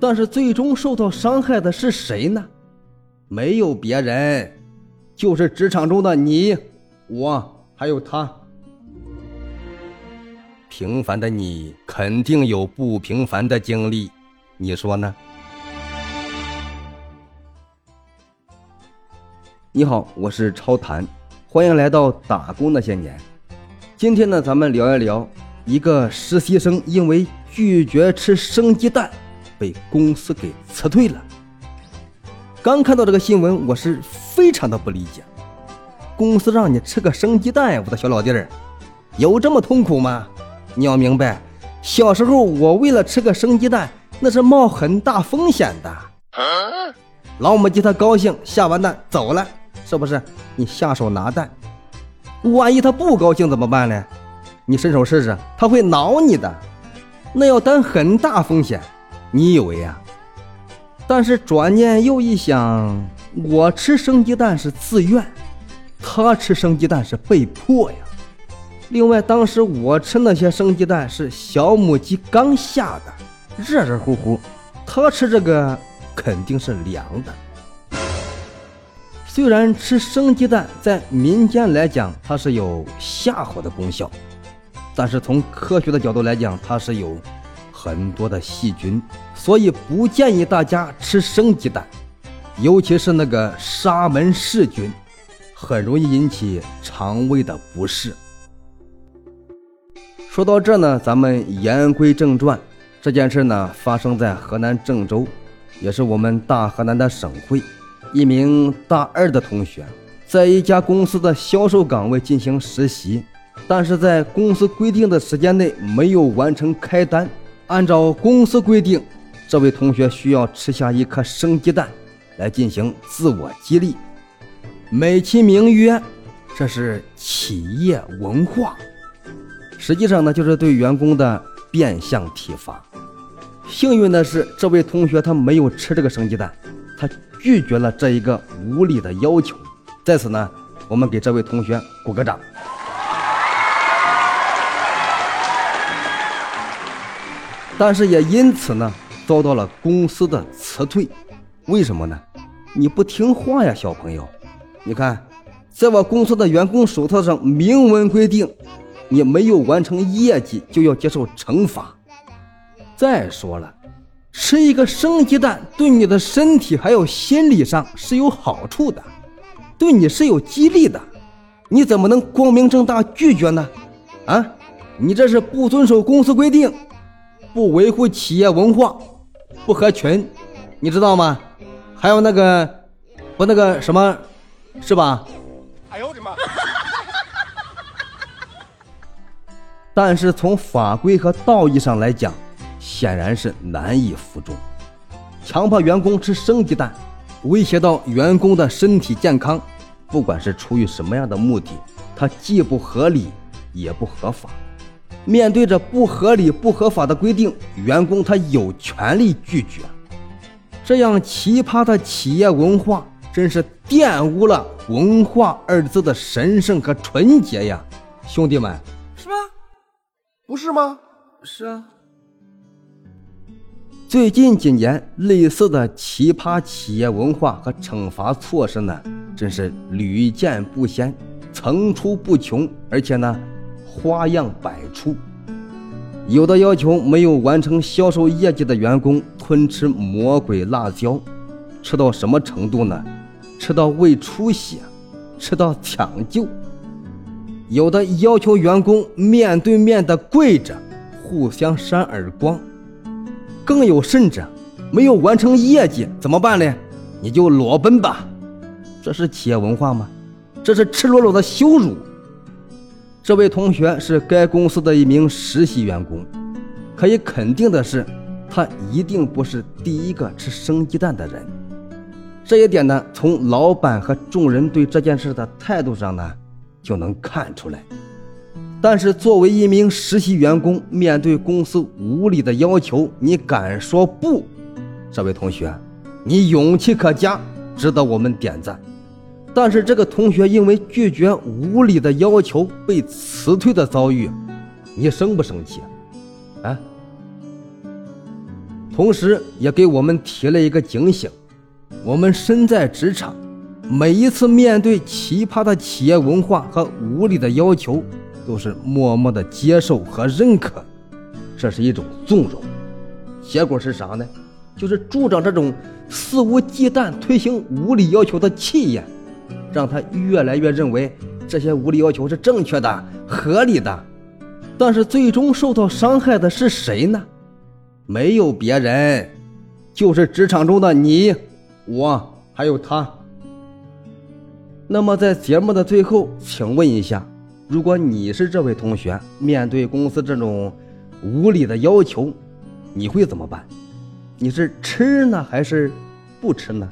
但是最终受到伤害的是谁呢？没有别人，就是职场中的你、我还有他。平凡的你肯定有不平凡的经历，你说呢？你好，我是超谈，欢迎来到打工那些年。今天呢，咱们聊一聊一个实习生因为拒绝吃生鸡蛋，被公司给辞退了。刚看到这个新闻，我是非常的不理解。公司让你吃个生鸡蛋，我的小老弟儿，有这么痛苦吗？你要明白，小时候我为了吃个生鸡蛋，那是冒很大风险的。老母鸡它高兴，下完蛋走了，是不是？你下手拿蛋，万一它不高兴怎么办呢？你伸手试试，它会挠你的，那要担很大风险。你以为呀？但是转念又一想，我吃生鸡蛋是自愿，他吃生鸡蛋是被迫呀。另外，当时我吃那些生鸡蛋是小母鸡刚下的，热热乎乎，他吃这个肯定是凉的。虽然吃生鸡蛋在民间来讲它是有下火的功效，但是从科学的角度来讲，它是有很多的细菌，所以不建议大家吃生鸡蛋，尤其是那个沙门氏菌，很容易引起肠胃的不适。说到这呢，咱们言归正传。这件事呢，发生在河南郑州，也是我们大河南的省会。一名大二的同学，在一家公司的销售岗位进行实习，但是在公司规定的时间内没有完成开单。按照公司规定，这位同学需要吃下一颗生鸡蛋，来进行自我激励，美其名曰这是企业文化。实际上呢，就是对员工的变相体罚。幸运的是，这位同学他没有吃这个生鸡蛋，他拒绝了这一个无理的要求。在此呢，我们给这位同学鼓个掌。但是也因此呢，遭到了公司的辞退。为什么呢？你不听话呀，小朋友！你看，在我公司的员工手册上明文规定。你没有完成业绩就要接受惩罚。再说了，吃一个生鸡蛋对你的身体还有心理上是有好处的，对你是有激励的。你怎么能光明正大拒绝呢？啊，你这是不遵守公司规定，不维护企业文化，不合群，你知道吗？还有那个，不那个什么，是吧？哎呦我的妈！但是从法规和道义上来讲，显然是难以服众。强迫员工吃生鸡蛋，威胁到员工的身体健康，不管是出于什么样的目的，它既不合理也不合法。面对着不合理不合法的规定，员工他有权利拒绝。这样奇葩的企业文化，真是玷污了“文化”二字的神圣和纯洁呀，兄弟们！不是吗？是啊。最近几年，类似的奇葩企业文化和惩罚措施呢，真是屡见不鲜，层出不穷，而且呢，花样百出。有的要求没有完成销售业绩的员工吞吃魔鬼辣椒，吃到什么程度呢？吃到胃出血，吃到抢救。有的要求员工面对面的跪着，互相扇耳光；更有甚者，没有完成业绩怎么办呢？你就裸奔吧！这是企业文化吗？这是赤裸裸的羞辱！这位同学是该公司的一名实习员工，可以肯定的是，他一定不是第一个吃生鸡蛋的人。这一点呢，从老板和众人对这件事的态度上呢。就能看出来，但是作为一名实习员工，面对公司无理的要求，你敢说不？这位同学，你勇气可嘉，值得我们点赞。但是这个同学因为拒绝无理的要求被辞退的遭遇，你生不生气？啊？同时也给我们提了一个警醒：我们身在职场，每一次面对奇葩的企业文化和无理的要求，都是默默的接受和认可，这是一种纵容。结果是啥呢？就是助长这种肆无忌惮推行无理要求的气焰，让他越来越认为这些无理要求是正确的、合理的。但是最终受到伤害的是谁呢？没有别人，就是职场中的你、我还有他。那么在节目的最后，请问一下，如果你是这位同学，面对公司这种无理的要求，你会怎么办？你是吃呢，还是不吃呢？